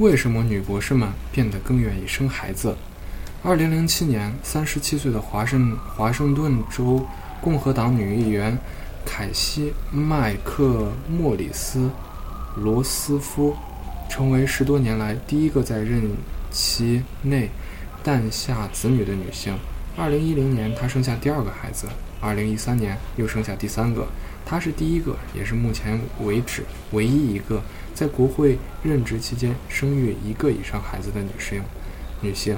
为什么女博士们变得更愿意生孩子？二零零七年，三十七岁的华盛华盛顿州共和党女议员凯西·麦克莫里斯·罗斯夫成为十多年来第一个在任期内诞下子女的女性。二零一零年，她生下第二个孩子；二零一三年，又生下第三个。她是第一个，也是目前为止唯一一个在国会任职期间生育一个以上孩子的女性。女性，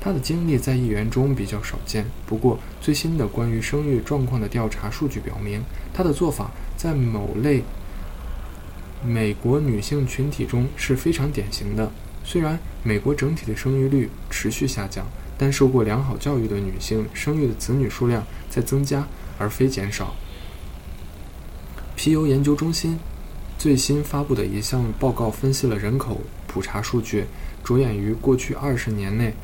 她的经历在议员中比较少见。不过，最新的关于生育状况的调查数据表明，她的做法在某类美国女性群体中是非常典型的。虽然美国整体的生育率持续下降，但受过良好教育的女性生育的子女数量在增加，而非减少。皮尤研究中心最新发布的一项报告分析了人口普查数据，着眼于过去二十年内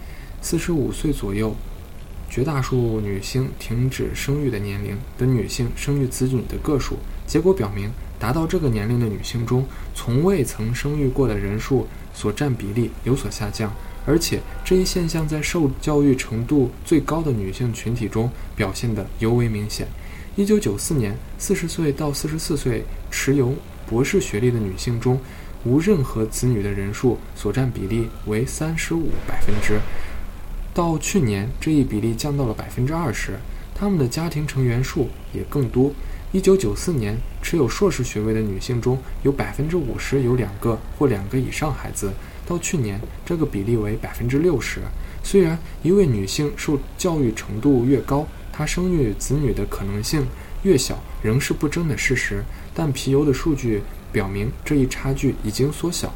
四十五岁左右绝大数女性停止生育的年龄的女性生育子女的个数。结果表明，达到这个年龄的女性中，从未曾生育过的人数所占比例有所下降，而且这一现象在受教育程度最高的女性群体中表现得尤为明显。一九九四年，四十岁到四十四岁持有博士学历的女性中，无任何子女的人数所占比例为三十五百分之。到去年，这一比例降到了百分之二十。她们的家庭成员数也更多。一九九四年，持有硕士学位的女性中有百分之五十有两个或两个以上孩子。到去年，这个比例为百分之六十。虽然一位女性受教育程度越高，她生育子女的可能性越小，仍是不争的事实。但皮尤的数据表明，这一差距已经缩小。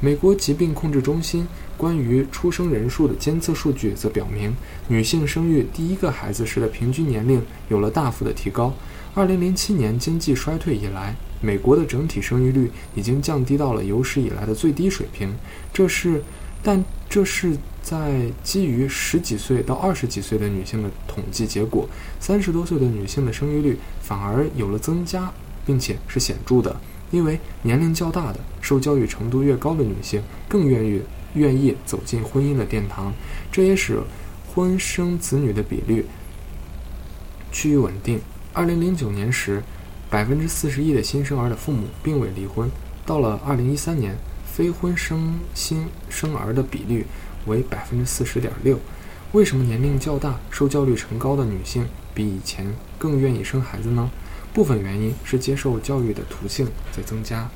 美国疾病控制中心关于出生人数的监测数据则表明，女性生育第一个孩子时的平均年龄有了大幅的提高。2007年经济衰退以来，美国的整体生育率已经降低到了有史以来的最低水平。这是，但这是。在基于十几岁到二十几岁的女性的统计结果，三十多岁的女性的生育率反而有了增加，并且是显著的。因为年龄较大的、受教育程度越高的女性更愿意愿意走进婚姻的殿堂，这也使婚生子女的比率趋于稳定。二零零九年时，百分之四十一的新生儿的父母并未离婚；到了二零一三年，非婚生新生儿的比率。为百分之四十点六。为什么年龄较大、受教育程高的女性比以前更愿意生孩子呢？部分原因是接受教育的途径在增加。